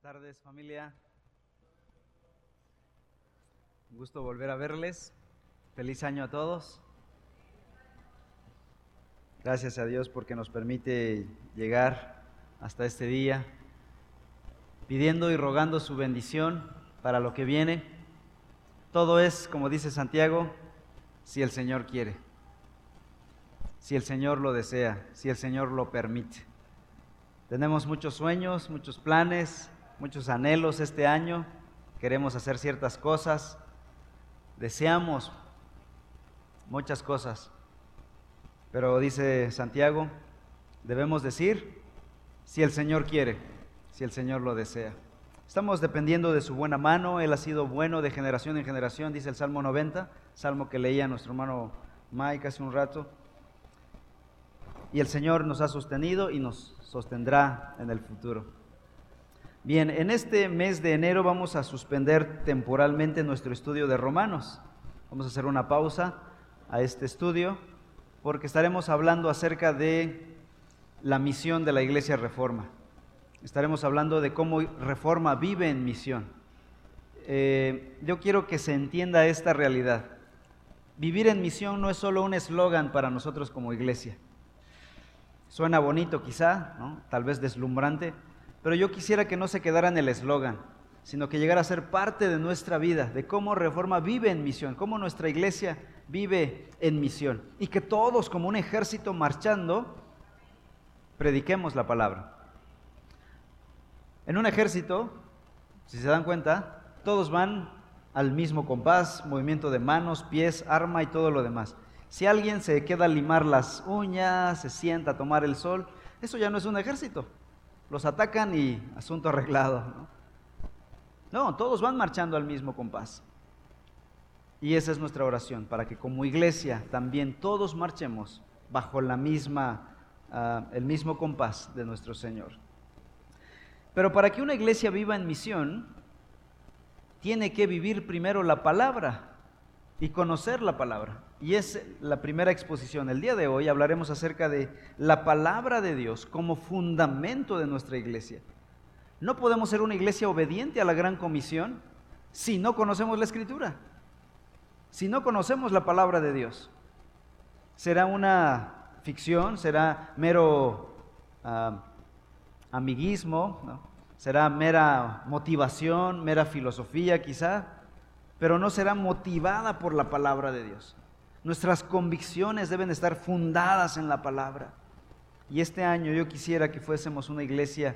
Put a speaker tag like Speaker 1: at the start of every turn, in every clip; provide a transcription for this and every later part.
Speaker 1: Buenas tardes familia. Un gusto volver a verles. Feliz año a todos. Gracias a Dios porque nos permite llegar hasta este día, pidiendo y rogando su bendición para lo que viene. Todo es, como dice Santiago, si el Señor quiere, si el Señor lo desea, si el Señor lo permite. Tenemos muchos sueños, muchos planes, muchos anhelos este año. Queremos hacer ciertas cosas. Deseamos muchas cosas. Pero dice Santiago, debemos decir si el Señor quiere, si el Señor lo desea. Estamos dependiendo de su buena mano. Él ha sido bueno de generación en generación, dice el Salmo 90, salmo que leía nuestro hermano Mike hace un rato. Y el Señor nos ha sostenido y nos sostendrá en el futuro. Bien, en este mes de enero vamos a suspender temporalmente nuestro estudio de Romanos. Vamos a hacer una pausa a este estudio porque estaremos hablando acerca de la misión de la Iglesia Reforma. Estaremos hablando de cómo Reforma vive en misión. Eh, yo quiero que se entienda esta realidad. Vivir en misión no es solo un eslogan para nosotros como iglesia. Suena bonito quizá, tal vez deslumbrante, pero yo quisiera que no se quedara en el eslogan, sino que llegara a ser parte de nuestra vida, de cómo Reforma vive en misión, cómo nuestra iglesia vive en misión. Y que todos, como un ejército marchando, prediquemos la palabra. En un ejército, si se dan cuenta, todos van al mismo compás, movimiento de manos, pies, arma y todo lo demás. Si alguien se queda a limar las uñas, se sienta a tomar el sol, eso ya no es un ejército. Los atacan y asunto arreglado. ¿no? no, todos van marchando al mismo compás. Y esa es nuestra oración, para que como iglesia también todos marchemos bajo la misma, ah, el mismo compás de nuestro Señor. Pero para que una iglesia viva en misión, tiene que vivir primero la palabra y conocer la palabra. Y es la primera exposición. El día de hoy hablaremos acerca de la palabra de Dios como fundamento de nuestra iglesia. No podemos ser una iglesia obediente a la gran comisión si no conocemos la escritura, si no conocemos la palabra de Dios. Será una ficción, será mero ah, amiguismo, será mera motivación, mera filosofía quizá, pero no será motivada por la palabra de Dios. Nuestras convicciones deben estar fundadas en la palabra. Y este año yo quisiera que fuésemos una iglesia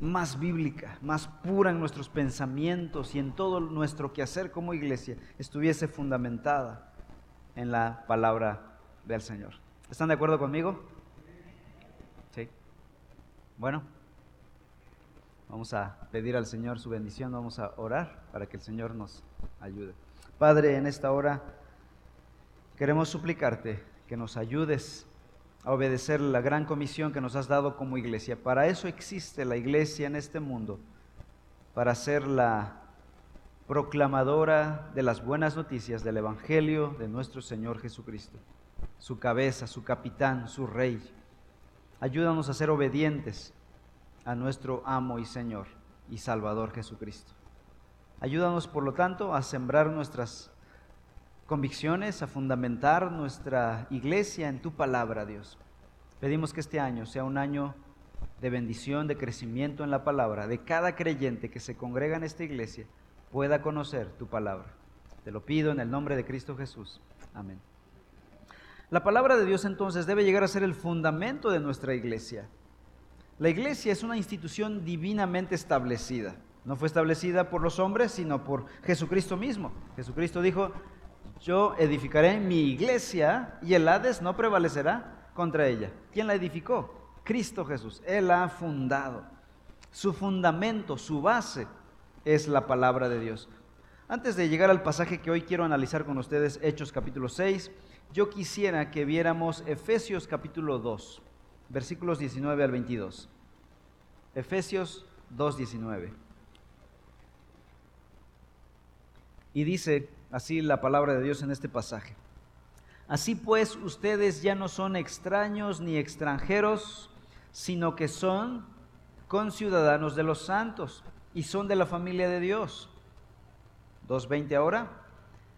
Speaker 1: más bíblica, más pura en nuestros pensamientos y en todo nuestro quehacer como iglesia estuviese fundamentada en la palabra del Señor. ¿Están de acuerdo conmigo? Sí. Bueno, vamos a pedir al Señor su bendición, vamos a orar para que el Señor nos ayude. Padre, en esta hora queremos suplicarte que nos ayudes a obedecer la gran comisión que nos has dado como iglesia. Para eso existe la iglesia en este mundo, para ser la proclamadora de las buenas noticias del Evangelio de nuestro Señor Jesucristo, su cabeza, su capitán, su rey. Ayúdanos a ser obedientes a nuestro amo y Señor y Salvador Jesucristo. Ayúdanos, por lo tanto, a sembrar nuestras convicciones, a fundamentar nuestra iglesia en tu palabra, Dios. Pedimos que este año sea un año de bendición, de crecimiento en la palabra, de cada creyente que se congrega en esta iglesia pueda conocer tu palabra. Te lo pido en el nombre de Cristo Jesús. Amén. La palabra de Dios entonces debe llegar a ser el fundamento de nuestra iglesia. La iglesia es una institución divinamente establecida. No fue establecida por los hombres, sino por Jesucristo mismo. Jesucristo dijo, yo edificaré mi iglesia y el Hades no prevalecerá contra ella. ¿Quién la edificó? Cristo Jesús. Él ha fundado. Su fundamento, su base es la palabra de Dios. Antes de llegar al pasaje que hoy quiero analizar con ustedes, Hechos capítulo 6, yo quisiera que viéramos Efesios capítulo 2, versículos 19 al 22. Efesios 2, 19. Y dice, Así la palabra de Dios en este pasaje. Así pues, ustedes ya no son extraños ni extranjeros, sino que son conciudadanos de los santos y son de la familia de Dios. 2.20 ahora.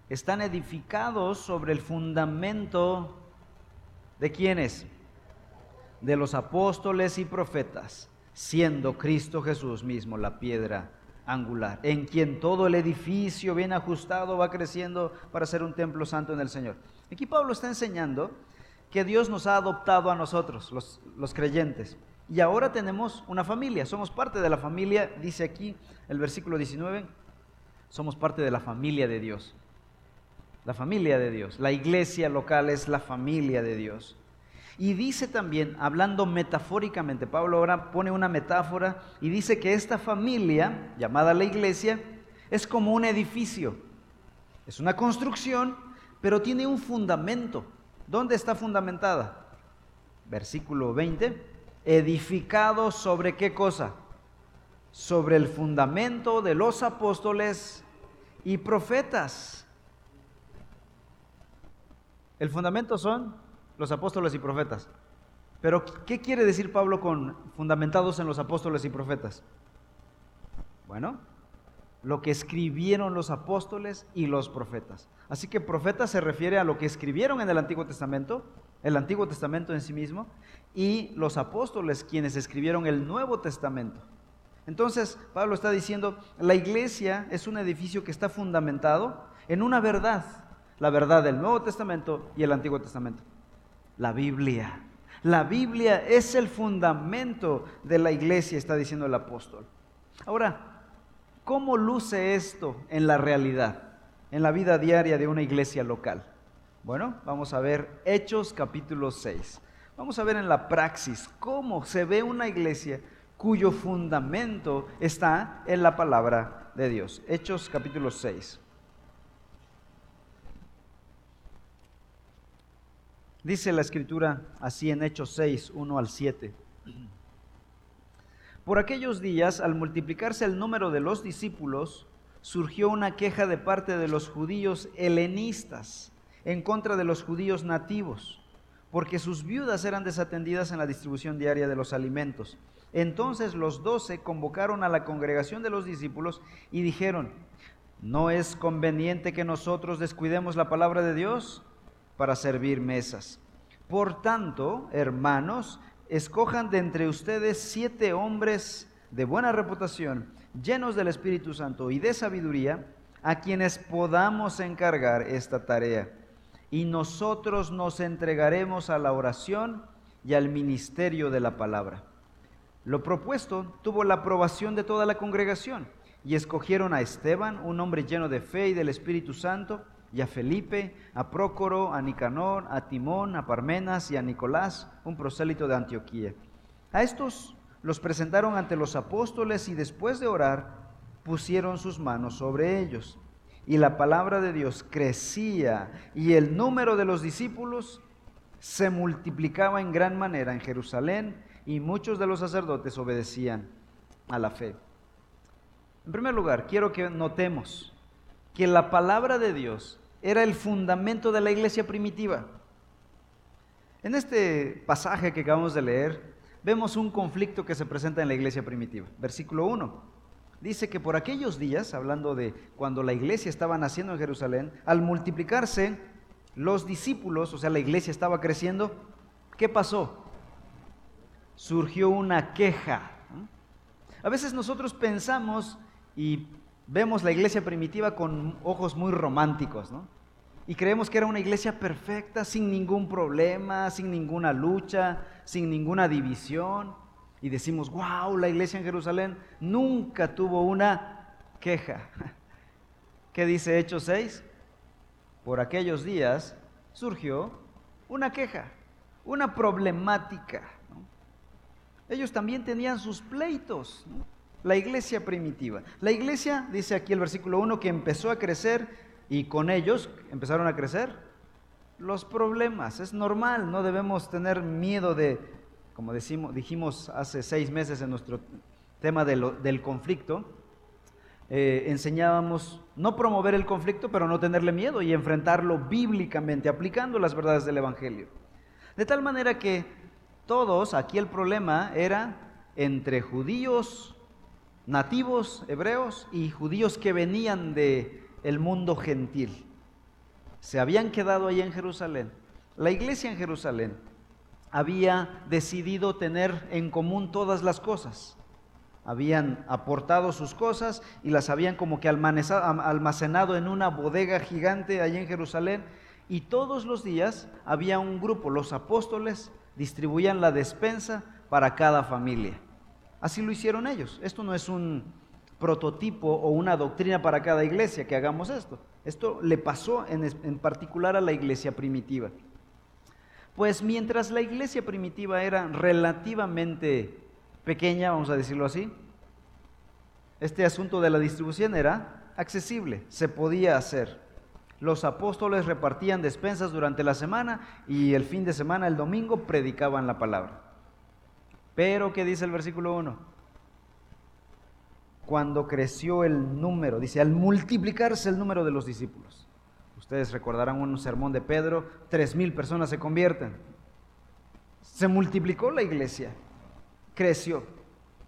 Speaker 1: Están edificados sobre el fundamento de quiénes? De los apóstoles y profetas, siendo Cristo Jesús mismo la piedra angular, en quien todo el edificio bien ajustado va creciendo para ser un templo santo en el Señor. Aquí Pablo está enseñando que Dios nos ha adoptado a nosotros, los, los creyentes. Y ahora tenemos una familia, somos parte de la familia, dice aquí el versículo 19, somos parte de la familia de Dios. La familia de Dios. La iglesia local es la familia de Dios. Y dice también, hablando metafóricamente, Pablo ahora pone una metáfora y dice que esta familia, llamada la iglesia, es como un edificio. Es una construcción, pero tiene un fundamento. ¿Dónde está fundamentada? Versículo 20. Edificado sobre qué cosa? Sobre el fundamento de los apóstoles y profetas. El fundamento son los apóstoles y profetas. Pero ¿qué quiere decir Pablo con fundamentados en los apóstoles y profetas? Bueno, lo que escribieron los apóstoles y los profetas. Así que profeta se refiere a lo que escribieron en el Antiguo Testamento, el Antiguo Testamento en sí mismo, y los apóstoles quienes escribieron el Nuevo Testamento. Entonces, Pablo está diciendo, la iglesia es un edificio que está fundamentado en una verdad, la verdad del Nuevo Testamento y el Antiguo Testamento. La Biblia. La Biblia es el fundamento de la iglesia, está diciendo el apóstol. Ahora, ¿Cómo luce esto en la realidad, en la vida diaria de una iglesia local? Bueno, vamos a ver Hechos capítulo 6. Vamos a ver en la praxis cómo se ve una iglesia cuyo fundamento está en la palabra de Dios. Hechos capítulo 6. Dice la escritura así en Hechos 6, 1 al 7. Por aquellos días, al multiplicarse el número de los discípulos, surgió una queja de parte de los judíos helenistas en contra de los judíos nativos, porque sus viudas eran desatendidas en la distribución diaria de los alimentos. Entonces los doce convocaron a la congregación de los discípulos y dijeron, ¿no es conveniente que nosotros descuidemos la palabra de Dios para servir mesas? Por tanto, hermanos, escojan de entre ustedes siete hombres de buena reputación, llenos del Espíritu Santo y de sabiduría, a quienes podamos encargar esta tarea. Y nosotros nos entregaremos a la oración y al ministerio de la palabra. Lo propuesto tuvo la aprobación de toda la congregación y escogieron a Esteban, un hombre lleno de fe y del Espíritu Santo, y a Felipe, a Prócoro, a Nicanor, a Timón, a Parmenas y a Nicolás, un prosélito de Antioquía. A estos los presentaron ante los apóstoles y después de orar pusieron sus manos sobre ellos. Y la palabra de Dios crecía y el número de los discípulos se multiplicaba en gran manera en Jerusalén y muchos de los sacerdotes obedecían a la fe. En primer lugar, quiero que notemos que la palabra de Dios era el fundamento de la iglesia primitiva. En este pasaje que acabamos de leer, vemos un conflicto que se presenta en la iglesia primitiva. Versículo 1. Dice que por aquellos días, hablando de cuando la iglesia estaba naciendo en Jerusalén, al multiplicarse los discípulos, o sea, la iglesia estaba creciendo, ¿qué pasó? Surgió una queja. A veces nosotros pensamos y vemos la iglesia primitiva con ojos muy románticos, ¿no? Y creemos que era una iglesia perfecta, sin ningún problema, sin ninguna lucha, sin ninguna división. Y decimos, wow, la iglesia en Jerusalén nunca tuvo una queja. ¿Qué dice Hechos 6? Por aquellos días surgió una queja, una problemática. Ellos también tenían sus pleitos. ¿no? La iglesia primitiva. La iglesia, dice aquí el versículo 1, que empezó a crecer y con ellos empezaron a crecer los problemas. Es normal, no debemos tener miedo de, como decimos, dijimos hace seis meses en nuestro tema del conflicto, eh, enseñábamos no promover el conflicto, pero no tenerle miedo y enfrentarlo bíblicamente, aplicando las verdades del Evangelio. De tal manera que todos, aquí el problema era entre judíos nativos hebreos y judíos que venían de el mundo gentil. Se habían quedado ahí en Jerusalén. La iglesia en Jerusalén había decidido tener en común todas las cosas. Habían aportado sus cosas y las habían como que almacenado en una bodega gigante allí en Jerusalén. Y todos los días había un grupo, los apóstoles distribuían la despensa para cada familia. Así lo hicieron ellos. Esto no es un prototipo o una doctrina para cada iglesia que hagamos esto. Esto le pasó en, particular a la iglesia primitiva. Pues mientras la iglesia primitiva era relativamente pequeña, vamos a decirlo así, este asunto de la distribución era accesible, se podía hacer. Los apóstoles repartían despensas durante la semana y el fin de semana, el domingo, predicaban la palabra. Pero, ¿qué dice el versículo 1? Cuando creció el número, dice, al multiplicarse el número de los discípulos. Ustedes recordarán un sermón de Pedro, tres mil personas se convierten. Se multiplicó la iglesia, creció.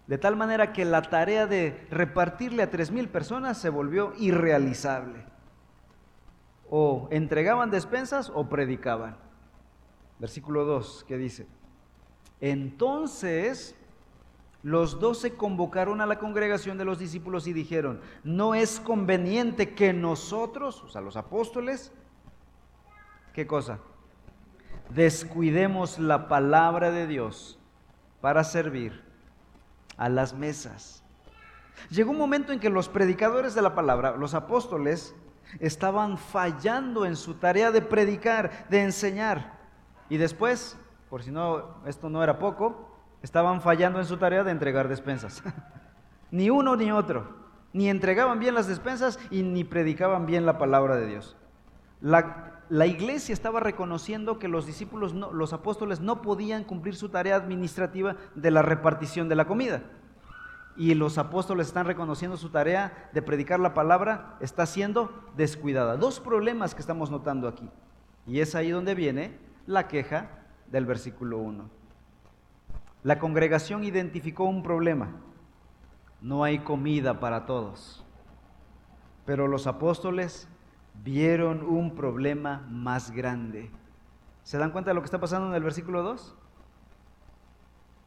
Speaker 1: De tal manera que la tarea de repartirle a tres mil personas se volvió irrealizable. O entregaban despensas o predicaban. Versículo 2, que dice, entonces los doce convocaron a la congregación de los discípulos y dijeron, no es conveniente que nosotros, o sea, los apóstoles, ¿qué cosa? Descuidemos la palabra de Dios para servir a las mesas. Llegó un momento en que los predicadores de la palabra, los apóstoles, estaban fallando en su tarea de predicar, de enseñar. Y después, por si no, esto no era poco, estaban fallando en su tarea de entregar despensas. ni uno ni otro. Ni entregaban bien las despensas y ni predicaban bien la palabra de Dios. La, la iglesia estaba reconociendo que los discípulos, los apóstoles no podían cumplir su tarea administrativa de la repartición de la comida. Y los apóstoles están reconociendo su tarea de predicar la palabra, está siendo descuidada. Dos problemas que estamos notando aquí. Y es ahí donde viene la queja del versículo 1. La congregación identificó un problema. No hay comida para todos. Pero los apóstoles vieron un problema más grande. ¿Se dan cuenta de lo que está pasando en el versículo 2?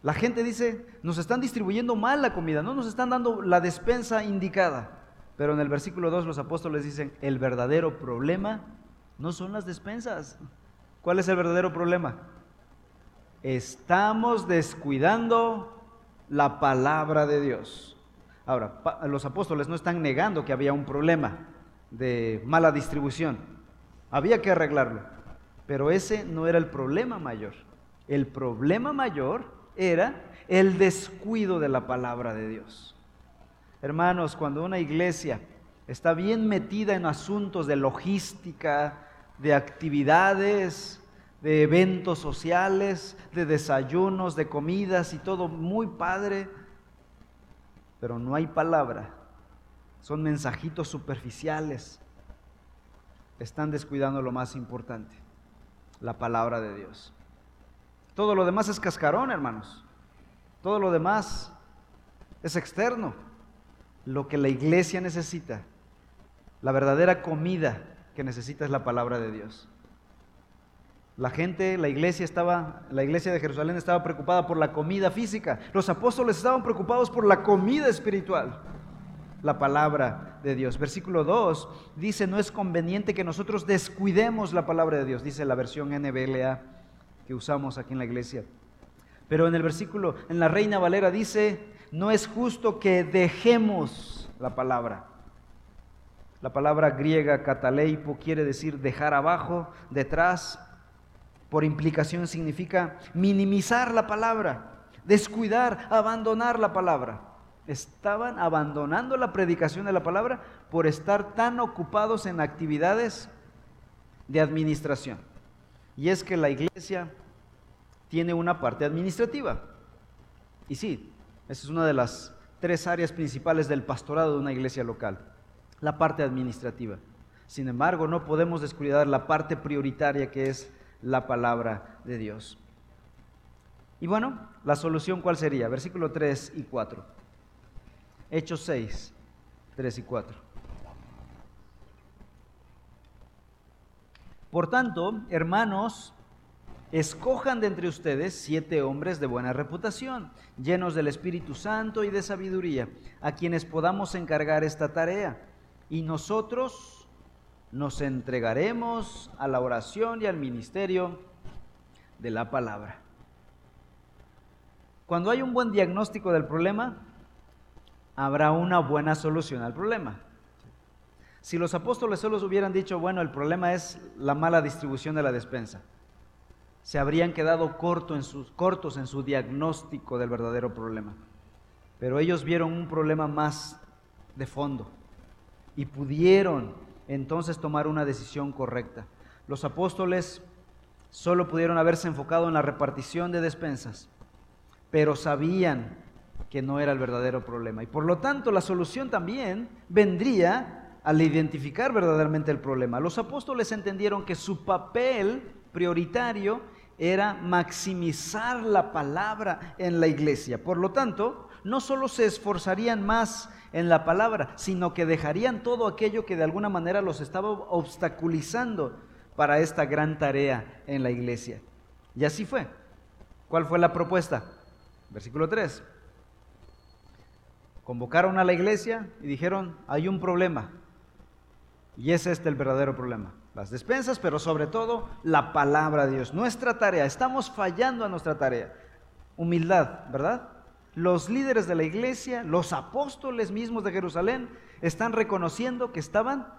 Speaker 1: La gente dice, nos están distribuyendo mal la comida, no nos están dando la despensa indicada. Pero en el versículo 2 los apóstoles dicen, el verdadero problema no son las despensas. ¿Cuál es el verdadero problema? Estamos descuidando la palabra de Dios. Ahora, los apóstoles no están negando que había un problema de mala distribución. Había que arreglarlo. Pero ese no era el problema mayor. El problema mayor era el descuido de la palabra de Dios. Hermanos, cuando una iglesia está bien metida en asuntos de logística, de actividades, de eventos sociales, de desayunos, de comidas y todo muy padre, pero no hay palabra. Son mensajitos superficiales. Están descuidando lo más importante, la palabra de Dios. Todo lo demás es cascarón, hermanos. Todo lo demás es externo. Lo que la iglesia necesita, la verdadera comida que necesita es la palabra de Dios. La gente, la iglesia estaba, la iglesia de Jerusalén estaba preocupada por la comida física. Los apóstoles estaban preocupados por la comida espiritual. La palabra de Dios. Versículo 2 dice, no es conveniente que nosotros descuidemos la palabra de Dios, dice la versión NBLA que usamos aquí en la iglesia. Pero en el versículo, en la Reina Valera dice, no es justo que dejemos la palabra. La palabra griega cataleipo quiere decir dejar abajo, detrás, por implicación significa minimizar la palabra, descuidar, abandonar la palabra. Estaban abandonando la predicación de la palabra por estar tan ocupados en actividades de administración. Y es que la iglesia tiene una parte administrativa. Y sí, esa es una de las tres áreas principales del pastorado de una iglesia local, la parte administrativa. Sin embargo, no podemos descuidar la parte prioritaria que es la palabra de Dios. Y bueno, la solución cuál sería? Versículo 3 y 4. Hechos 6, 3 y 4. Por tanto, hermanos, escojan de entre ustedes siete hombres de buena reputación, llenos del Espíritu Santo y de sabiduría, a quienes podamos encargar esta tarea. Y nosotros nos entregaremos a la oración y al ministerio de la palabra. Cuando hay un buen diagnóstico del problema, habrá una buena solución al problema. Si los apóstoles solo hubieran dicho, bueno, el problema es la mala distribución de la despensa, se habrían quedado cortos en su diagnóstico del verdadero problema. Pero ellos vieron un problema más de fondo y pudieron entonces tomar una decisión correcta. Los apóstoles solo pudieron haberse enfocado en la repartición de despensas, pero sabían que no era el verdadero problema. Y por lo tanto la solución también vendría al identificar verdaderamente el problema. Los apóstoles entendieron que su papel prioritario era maximizar la palabra en la iglesia. Por lo tanto, no solo se esforzarían más en la palabra, sino que dejarían todo aquello que de alguna manera los estaba obstaculizando para esta gran tarea en la iglesia. Y así fue. ¿Cuál fue la propuesta? Versículo 3. Convocaron a la iglesia y dijeron, hay un problema. Y es este el verdadero problema. Las despensas, pero sobre todo la palabra de Dios. Nuestra tarea, estamos fallando a nuestra tarea. Humildad, ¿verdad? Los líderes de la iglesia, los apóstoles mismos de Jerusalén, están reconociendo que estaban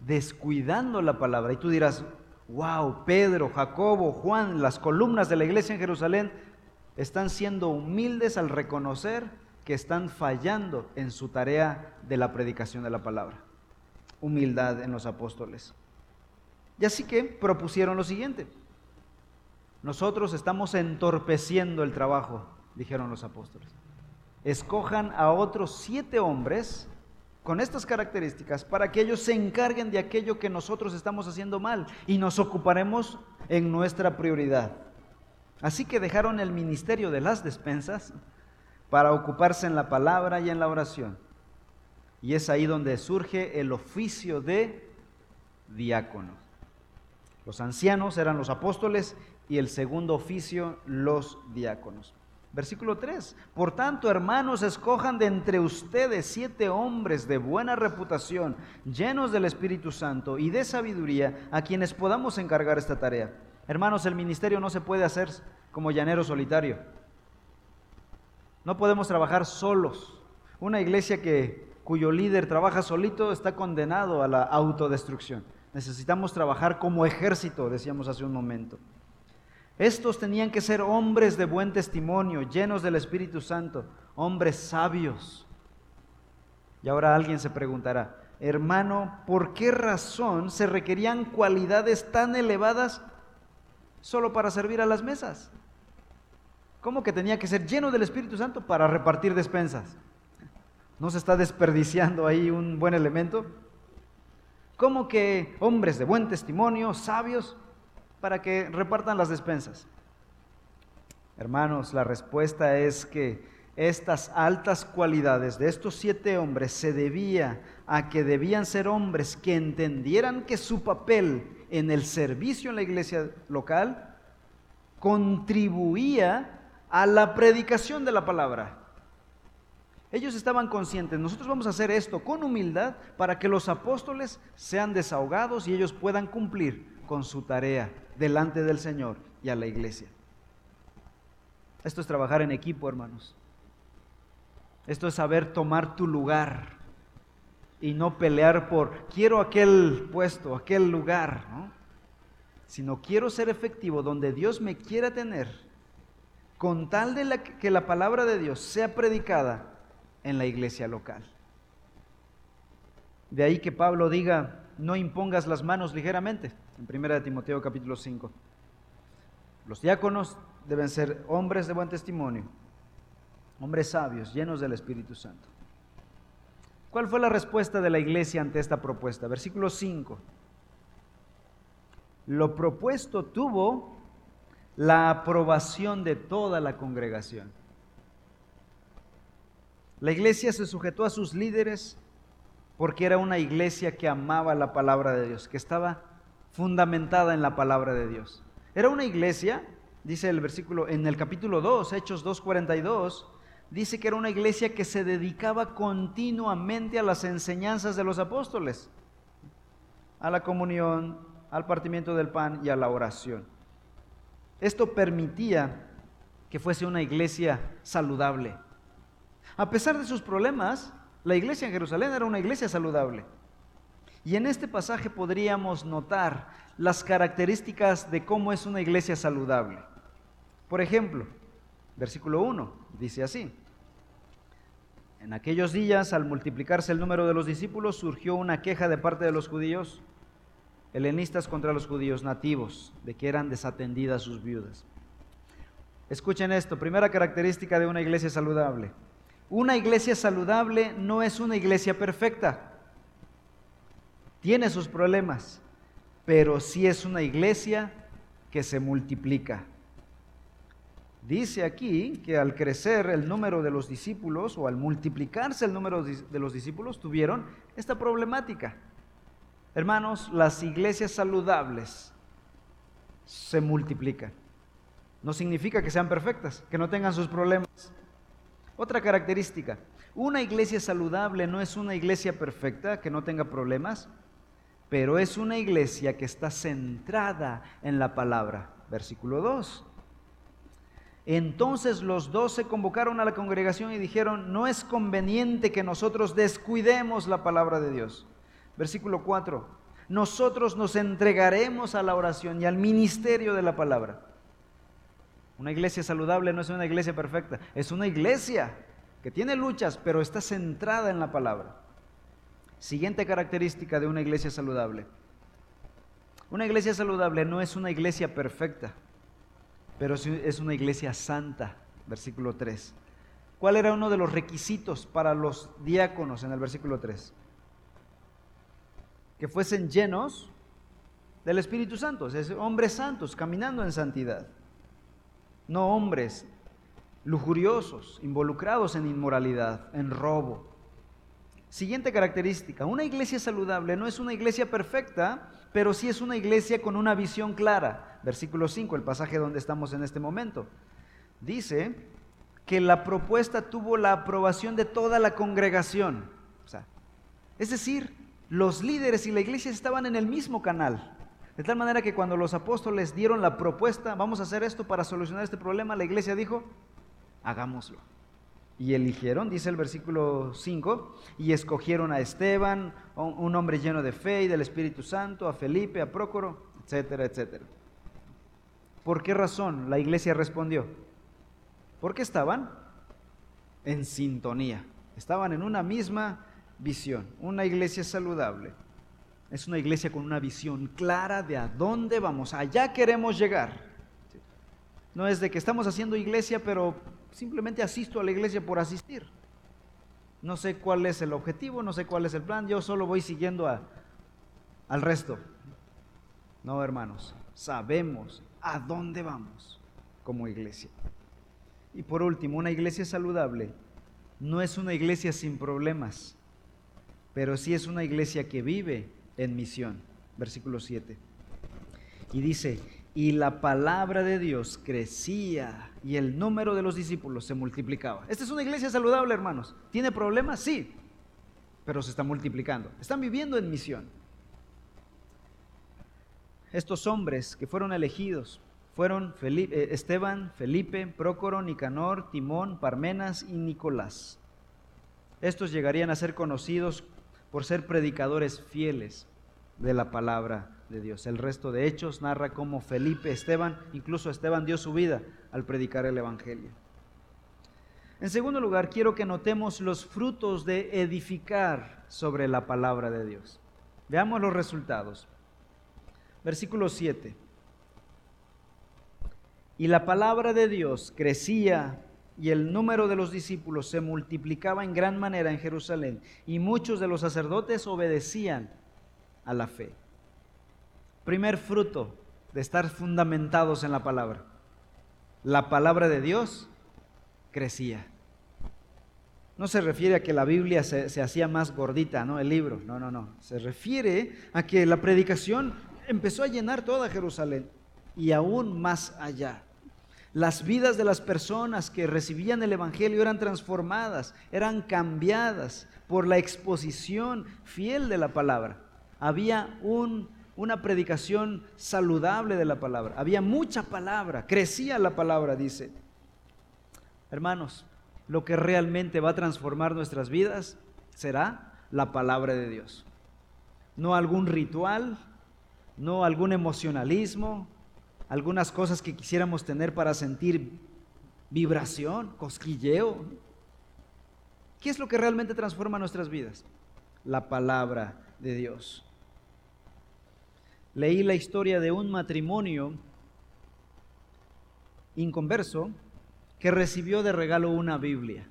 Speaker 1: descuidando la palabra. Y tú dirás, wow, Pedro, Jacobo, Juan, las columnas de la iglesia en Jerusalén están siendo humildes al reconocer que están fallando en su tarea de la predicación de la palabra humildad en los apóstoles. Y así que propusieron lo siguiente. Nosotros estamos entorpeciendo el trabajo, dijeron los apóstoles. Escojan a otros siete hombres con estas características para que ellos se encarguen de aquello que nosotros estamos haciendo mal y nos ocuparemos en nuestra prioridad. Así que dejaron el ministerio de las despensas para ocuparse en la palabra y en la oración. Y es ahí donde surge el oficio de diácono. Los ancianos eran los apóstoles y el segundo oficio los diáconos. Versículo 3. Por tanto, hermanos, escojan de entre ustedes siete hombres de buena reputación, llenos del Espíritu Santo y de sabiduría, a quienes podamos encargar esta tarea. Hermanos, el ministerio no se puede hacer como llanero solitario. No podemos trabajar solos. Una iglesia que cuyo líder trabaja solito está condenado a la autodestrucción. Necesitamos trabajar como ejército, decíamos hace un momento. Estos tenían que ser hombres de buen testimonio, llenos del Espíritu Santo, hombres sabios. Y ahora alguien se preguntará, hermano, ¿por qué razón se requerían cualidades tan elevadas solo para servir a las mesas? ¿Cómo que tenía que ser lleno del Espíritu Santo para repartir despensas? ¿No se está desperdiciando ahí un buen elemento? ¿Cómo que hombres de buen testimonio, sabios, para que repartan las despensas? Hermanos, la respuesta es que estas altas cualidades de estos siete hombres se debía a que debían ser hombres que entendieran que su papel en el servicio en la iglesia local contribuía a la predicación de la palabra. Ellos estaban conscientes, nosotros vamos a hacer esto con humildad para que los apóstoles sean desahogados y ellos puedan cumplir con su tarea delante del Señor y a la iglesia. Esto es trabajar en equipo, hermanos. Esto es saber tomar tu lugar y no pelear por quiero aquel puesto, aquel lugar, sino quiero ser efectivo donde Dios me quiera tener, con tal de que la palabra de Dios sea predicada en la iglesia local. De ahí que Pablo diga, no impongas las manos ligeramente, en 1 Timoteo capítulo 5. Los diáconos deben ser hombres de buen testimonio, hombres sabios, llenos del Espíritu Santo. ¿Cuál fue la respuesta de la iglesia ante esta propuesta? Versículo 5. Lo propuesto tuvo la aprobación de toda la congregación. La iglesia se sujetó a sus líderes porque era una iglesia que amaba la palabra de Dios, que estaba fundamentada en la palabra de Dios. Era una iglesia, dice el versículo en el capítulo 2, Hechos 2:42, dice que era una iglesia que se dedicaba continuamente a las enseñanzas de los apóstoles, a la comunión, al partimiento del pan y a la oración. Esto permitía que fuese una iglesia saludable. A pesar de sus problemas, la iglesia en Jerusalén era una iglesia saludable. Y en este pasaje podríamos notar las características de cómo es una iglesia saludable. Por ejemplo, versículo 1 dice así. En aquellos días, al multiplicarse el número de los discípulos, surgió una queja de parte de los judíos helenistas contra los judíos nativos, de que eran desatendidas sus viudas. Escuchen esto, primera característica de una iglesia saludable. Una iglesia saludable no es una iglesia perfecta. Tiene sus problemas, pero sí es una iglesia que se multiplica. Dice aquí que al crecer el número de los discípulos o al multiplicarse el número de los discípulos tuvieron esta problemática. Hermanos, las iglesias saludables se multiplican. No significa que sean perfectas, que no tengan sus problemas. Otra característica, una iglesia saludable no es una iglesia perfecta, que no tenga problemas, pero es una iglesia que está centrada en la palabra. Versículo 2. Entonces los dos se convocaron a la congregación y dijeron, no es conveniente que nosotros descuidemos la palabra de Dios. Versículo 4, nosotros nos entregaremos a la oración y al ministerio de la palabra. Una iglesia saludable no es una iglesia perfecta, es una iglesia que tiene luchas, pero está centrada en la palabra. Siguiente característica de una iglesia saludable. Una iglesia saludable no es una iglesia perfecta, pero es una iglesia santa, versículo 3. ¿Cuál era uno de los requisitos para los diáconos en el versículo 3? Que fuesen llenos del Espíritu Santo, es hombres santos, caminando en santidad. No hombres lujuriosos, involucrados en inmoralidad, en robo. Siguiente característica, una iglesia saludable no es una iglesia perfecta, pero sí es una iglesia con una visión clara. Versículo 5, el pasaje donde estamos en este momento. Dice que la propuesta tuvo la aprobación de toda la congregación. es decir, los líderes y la iglesia estaban en el mismo canal. De tal manera que cuando los apóstoles dieron la propuesta, vamos a hacer esto para solucionar este problema, la iglesia dijo, hagámoslo. Y eligieron, dice el versículo 5, y escogieron a Esteban, un hombre lleno de fe y del Espíritu Santo, a Felipe, a Prócoro, etcétera, etcétera. ¿Por qué razón la iglesia respondió? Porque estaban en sintonía, estaban en una misma visión. Una iglesia saludable es una iglesia con una visión clara de a dónde vamos, allá queremos llegar. No es de que estamos haciendo iglesia, pero simplemente asisto a la iglesia por asistir. No sé cuál es el objetivo, no sé cuál es el plan, yo solo voy siguiendo a, al resto. No, hermanos, sabemos a dónde vamos como iglesia. Y por último, una iglesia saludable no es una iglesia sin problemas, pero sí es una iglesia que vive en misión. Versículo 7. Y dice, y la palabra de Dios crecía y el número de los discípulos se multiplicaba. Esta es una iglesia saludable, hermanos. ¿Tiene problemas? Sí, pero se está multiplicando. Están viviendo en misión. Estos hombres que fueron elegidos fueron eh, Esteban, Felipe, Prócoro, Nicanor, Timón, Parmenas y Nicolás. Estos llegarían a ser conocidos por ser predicadores fieles de la palabra de Dios. El resto de hechos narra cómo Felipe, Esteban, incluso Esteban dio su vida al predicar el Evangelio. En segundo lugar, quiero que notemos los frutos de edificar sobre la palabra de Dios. Veamos los resultados. Versículo 7. Y la palabra de Dios crecía y el número de los discípulos se multiplicaba en gran manera en Jerusalén y muchos de los sacerdotes obedecían a la fe. Primer fruto de estar fundamentados en la palabra. la palabra de Dios crecía. No se refiere a que la Biblia se, se, hacía más gordita, ¿no? El libro, no, no, no. Se refiere a que la predicación empezó a llenar toda Jerusalén y aún más allá. Las vidas de las personas que recibían el Evangelio eran transformadas, eran cambiadas por la exposición fiel de la palabra. Había un, una predicación saludable de la palabra, había mucha palabra, crecía la palabra, dice. Hermanos, lo que realmente va a transformar nuestras vidas será la palabra de Dios. No algún ritual, no algún emocionalismo, algunas cosas que quisiéramos tener para sentir vibración, cosquilleo. ¿Qué es lo que realmente transforma nuestras vidas? La palabra de Dios. Leí la historia de un matrimonio inconverso que recibió de regalo una Biblia.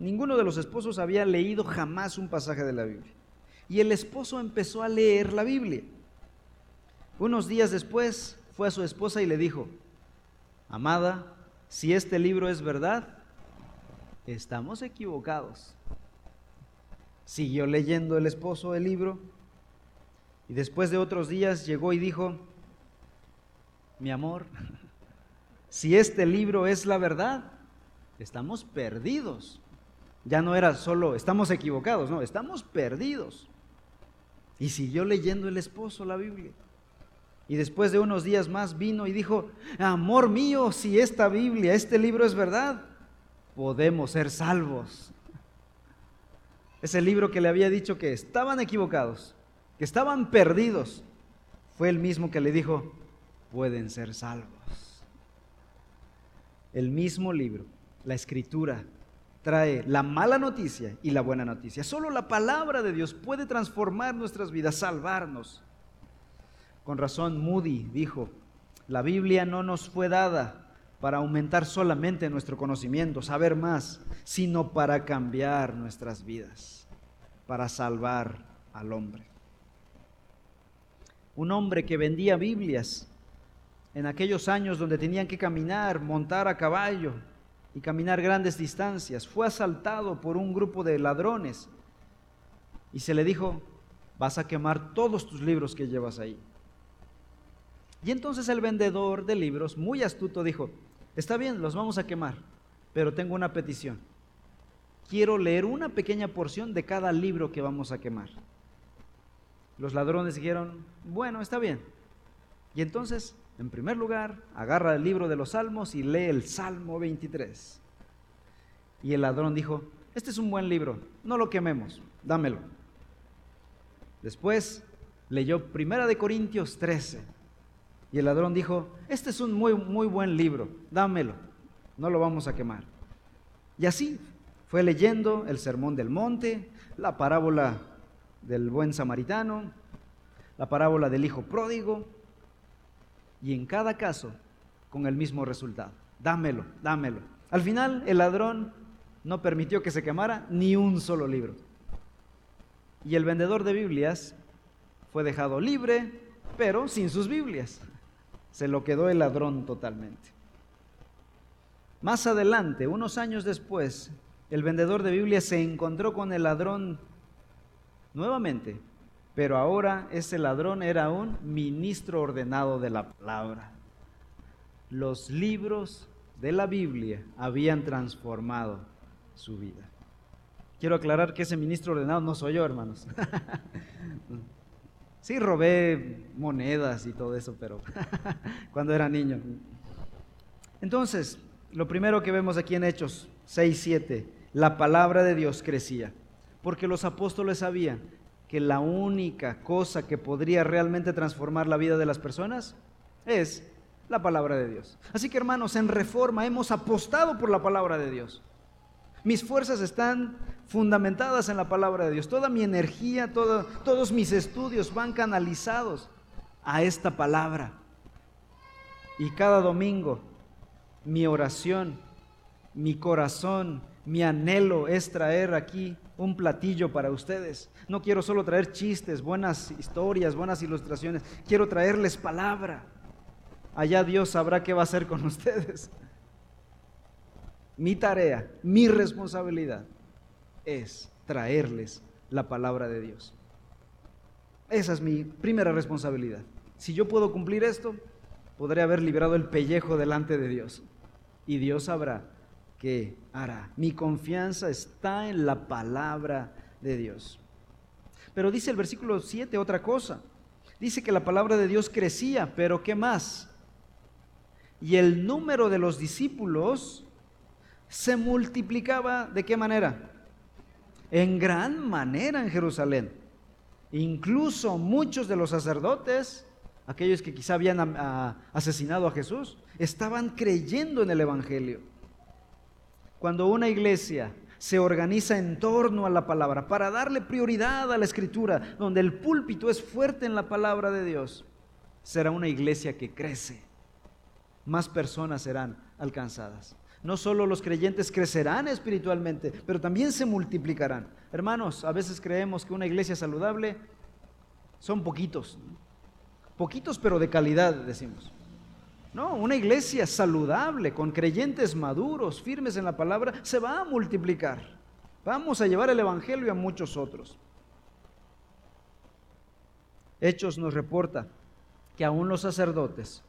Speaker 1: Ninguno de los esposos había leído jamás un pasaje de la Biblia. Y el esposo empezó a leer la Biblia. Unos días después fue a su esposa y le dijo, amada, si este libro es verdad, estamos equivocados. Siguió leyendo el esposo el libro y después de otros días llegó y dijo, mi amor, si este libro es la verdad, estamos perdidos. Ya no era solo, estamos equivocados, no, estamos perdidos. Y siguió leyendo el esposo la Biblia. Y después de unos días más vino y dijo, amor mío, si esta Biblia, este libro es verdad, podemos ser salvos. Ese libro que le había dicho que estaban equivocados, que estaban perdidos, fue el mismo que le dijo, pueden ser salvos. El mismo libro, la escritura, trae la mala noticia y la buena noticia. Solo la palabra de Dios puede transformar nuestras vidas, salvarnos. Con razón, Moody dijo, la Biblia no nos fue dada para aumentar solamente nuestro conocimiento, saber más, sino para cambiar nuestras vidas, para salvar al hombre. Un hombre que vendía Biblias en aquellos años donde tenían que caminar, montar a caballo y caminar grandes distancias, fue asaltado por un grupo de ladrones y se le dijo, vas a quemar todos tus libros que llevas ahí. Y entonces el vendedor de libros, muy astuto, dijo, está bien, los vamos a quemar, pero tengo una petición. Quiero leer una pequeña porción de cada libro que vamos a quemar. Los ladrones dijeron, bueno, está bien. Y entonces, en primer lugar, agarra el libro de los Salmos y lee el Salmo 23. Y el ladrón dijo, este es un buen libro, no lo quememos, dámelo. Después leyó Primera de Corintios 13 y el ladrón dijo, este es un muy, muy buen libro, dámelo, no lo vamos a quemar. Y así fue leyendo el Sermón del Monte, la parábola del buen samaritano, la parábola del hijo pródigo, y en cada caso con el mismo resultado. Dámelo, dámelo. Al final el ladrón no permitió que se quemara ni un solo libro. Y el vendedor de Biblias fue dejado libre, pero sin sus Biblias. Se lo quedó el ladrón totalmente. Más adelante, unos años después, el vendedor de Biblia se encontró con el ladrón nuevamente, pero ahora ese ladrón era un ministro ordenado de la palabra. Los libros de la Biblia habían transformado su vida. Quiero aclarar que ese ministro ordenado no soy yo, hermanos. Sí, robé monedas y todo eso, pero cuando era niño. Entonces, lo primero que vemos aquí en Hechos 6, 7, la palabra de Dios crecía, porque los apóstoles sabían que la única cosa que podría realmente transformar la vida de las personas es la palabra de Dios. Así que hermanos, en reforma hemos apostado por la palabra de Dios. Mis fuerzas están fundamentadas en la palabra de Dios. Toda mi energía, todos mis estudios van canalizados a esta palabra. Y cada domingo mi oración, mi corazón, mi anhelo es traer aquí un platillo para ustedes. No quiero solo traer chistes, buenas historias, buenas ilustraciones. Quiero traerles palabra. allá Dios sabrá qué va a hacer con ustedes. Mi tarea, mi responsabilidad es traerles la palabra de Dios. Esa es mi primera responsabilidad. Si yo puedo cumplir esto, podré haber liberado el pellejo delante de Dios. Y Dios sabrá qué hará. Mi confianza está en la palabra de Dios. Pero dice el versículo 7 otra cosa. Dice que la palabra de Dios crecía, pero ¿qué más? Y el número de los discípulos se multiplicaba de qué manera? En gran manera en Jerusalén. Incluso muchos de los sacerdotes, aquellos que quizá habían asesinado a Jesús, estaban creyendo en el Evangelio. Cuando una iglesia se organiza en torno a la palabra para darle prioridad a la escritura, donde el púlpito es fuerte en la palabra de Dios, será una iglesia que crece. Más personas serán alcanzadas. No solo los creyentes crecerán espiritualmente, pero también se multiplicarán. Hermanos, a veces creemos que una iglesia saludable son poquitos. Poquitos pero de calidad, decimos. No, una iglesia saludable, con creyentes maduros, firmes en la palabra, se va a multiplicar. Vamos a llevar el Evangelio a muchos otros. Hechos nos reporta que aún los sacerdotes,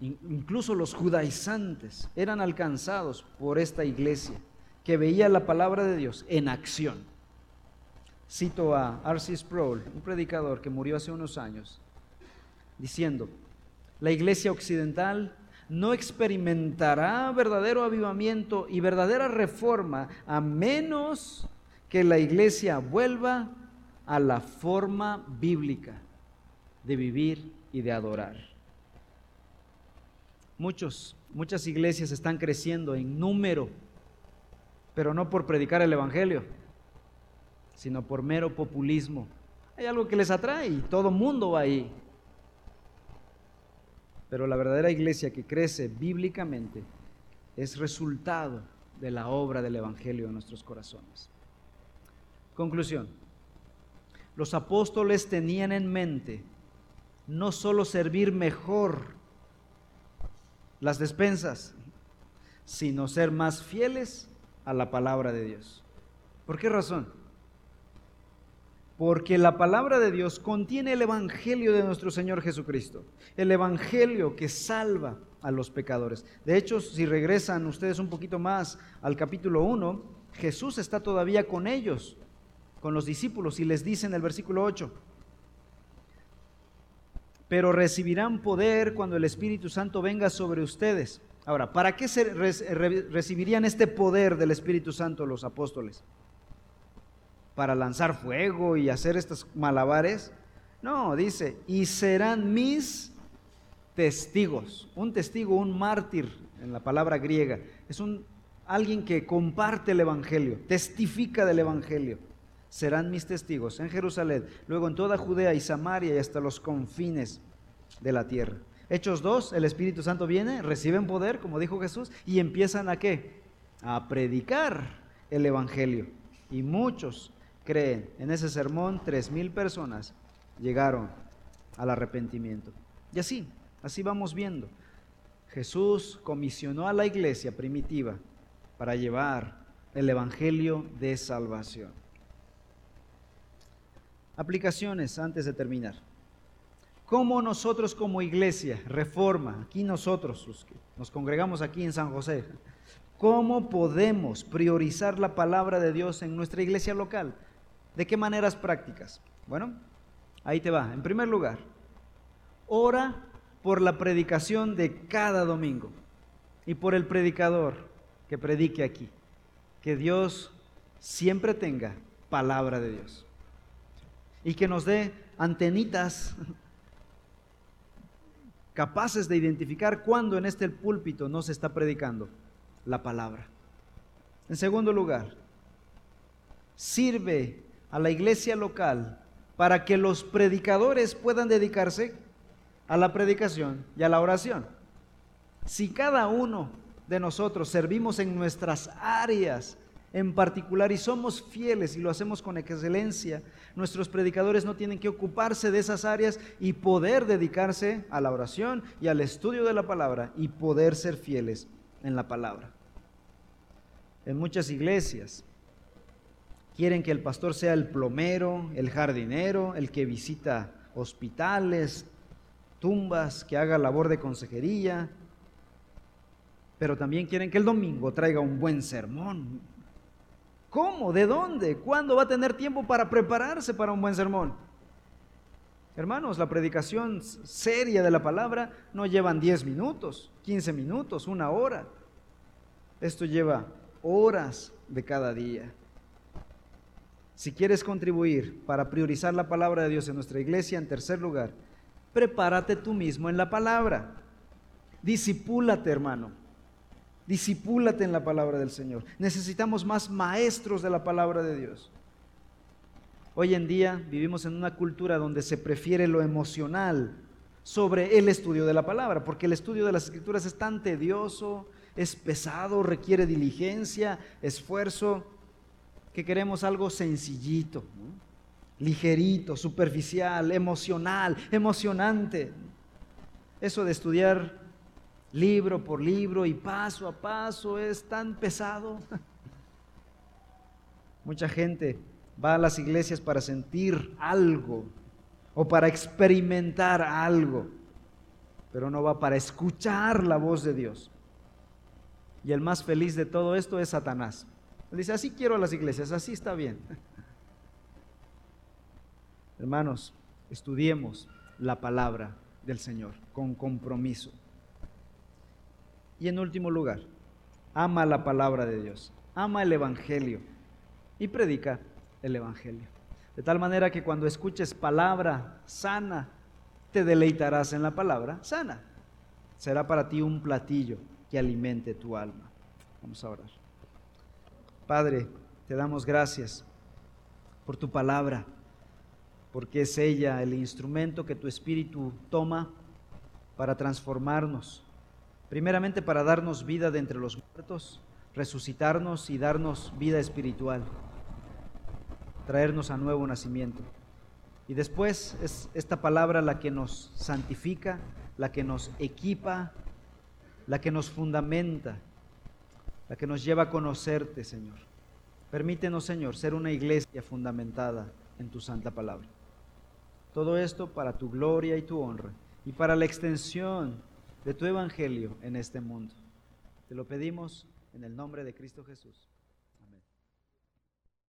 Speaker 1: incluso los judaizantes, eran alcanzados por esta iglesia que veía la palabra de Dios en acción. Cito a R.C. Sproul, un predicador que murió hace unos años, diciendo, la iglesia occidental no experimentará verdadero avivamiento y verdadera reforma a menos que la iglesia vuelva a la forma bíblica de vivir y de adorar. Muchos, muchas iglesias están creciendo en número, pero no por predicar el Evangelio, sino por mero populismo. Hay algo que les atrae y todo mundo va ahí. Pero la verdadera iglesia que crece bíblicamente es resultado de la obra del Evangelio en nuestros corazones. Conclusión. Los apóstoles tenían en mente no solo servir mejor las despensas, sino ser más fieles a la palabra de Dios. ¿Por qué razón? Porque la palabra de Dios contiene el Evangelio de nuestro Señor Jesucristo, el Evangelio que salva a los pecadores. De hecho, si regresan ustedes un poquito más al capítulo 1, Jesús está todavía con ellos, con los discípulos, y les dice en el versículo 8, pero recibirán poder cuando el Espíritu Santo venga sobre ustedes. Ahora, ¿para qué recibirían este poder del Espíritu Santo los apóstoles? Para lanzar fuego y hacer estos malabares. No, dice, y serán mis testigos. Un testigo, un mártir en la palabra griega, es un alguien que comparte el evangelio, testifica del evangelio. Serán mis testigos en Jerusalén, luego en toda Judea y Samaria y hasta los confines de la tierra. Hechos 2, el Espíritu Santo viene, reciben poder, como dijo Jesús, y empiezan a qué? A predicar el evangelio. Y muchos creen. En ese sermón, tres mil personas llegaron al arrepentimiento. Y así, así vamos viendo. Jesús comisionó a la iglesia primitiva para llevar el Evangelio de salvación. Aplicaciones antes de terminar. ¿Cómo nosotros como iglesia, reforma, aquí nosotros, los que nos congregamos aquí en San José, cómo podemos priorizar la palabra de Dios en nuestra iglesia local? ¿De qué maneras prácticas? Bueno, ahí te va. En primer lugar, ora por la predicación de cada domingo y por el predicador que predique aquí. Que Dios siempre tenga palabra de Dios. Y que nos dé antenitas capaces de identificar cuándo en este púlpito no se está predicando la palabra. En segundo lugar, sirve a la iglesia local para que los predicadores puedan dedicarse a la predicación y a la oración. Si cada uno de nosotros servimos en nuestras áreas en particular y somos fieles y lo hacemos con excelencia, nuestros predicadores no tienen que ocuparse de esas áreas y poder dedicarse a la oración y al estudio de la palabra y poder ser fieles en la palabra. En muchas iglesias quieren que el pastor sea el plomero, el jardinero, el que visita hospitales, tumbas, que haga labor de consejería, pero también quieren que el domingo traiga un buen sermón. ¿Cómo? ¿De dónde? ¿Cuándo va a tener tiempo para prepararse para un buen sermón? Hermanos, la predicación seria de la palabra no llevan 10 minutos, 15 minutos, una hora. Esto lleva horas de cada día. Si quieres contribuir para priorizar la palabra de Dios en nuestra iglesia, en tercer lugar, prepárate tú mismo en la palabra. Disipúlate, hermano. Disipúlate en la palabra del Señor. Necesitamos más maestros de la palabra de Dios. Hoy en día vivimos en una cultura donde se prefiere lo emocional sobre el estudio de la palabra, porque el estudio de las escrituras es tan tedioso, es pesado, requiere diligencia, esfuerzo, que queremos algo sencillito, ligerito, superficial, emocional, emocionante. Eso de estudiar libro por libro y paso a paso, es tan pesado. Mucha gente va a las iglesias para sentir algo o para experimentar algo, pero no va para escuchar la voz de Dios. Y el más feliz de todo esto es Satanás. Dice, así quiero a las iglesias, así está bien. Hermanos, estudiemos la palabra del Señor con compromiso. Y en último lugar, ama la palabra de Dios, ama el Evangelio y predica el Evangelio. De tal manera que cuando escuches palabra sana, te deleitarás en la palabra sana. Será para ti un platillo que alimente tu alma. Vamos a orar. Padre, te damos gracias por tu palabra, porque es ella el instrumento que tu Espíritu toma para transformarnos primeramente para darnos vida de entre los muertos, resucitarnos y darnos vida espiritual, traernos a nuevo nacimiento. Y después es esta palabra la que nos santifica, la que nos equipa, la que nos fundamenta, la que nos lleva a conocerte, Señor. Permítenos, Señor, ser una iglesia fundamentada en tu santa palabra. Todo esto para tu gloria y tu honra y para la extensión de tu evangelio en este mundo. Te lo pedimos en el nombre de Cristo Jesús.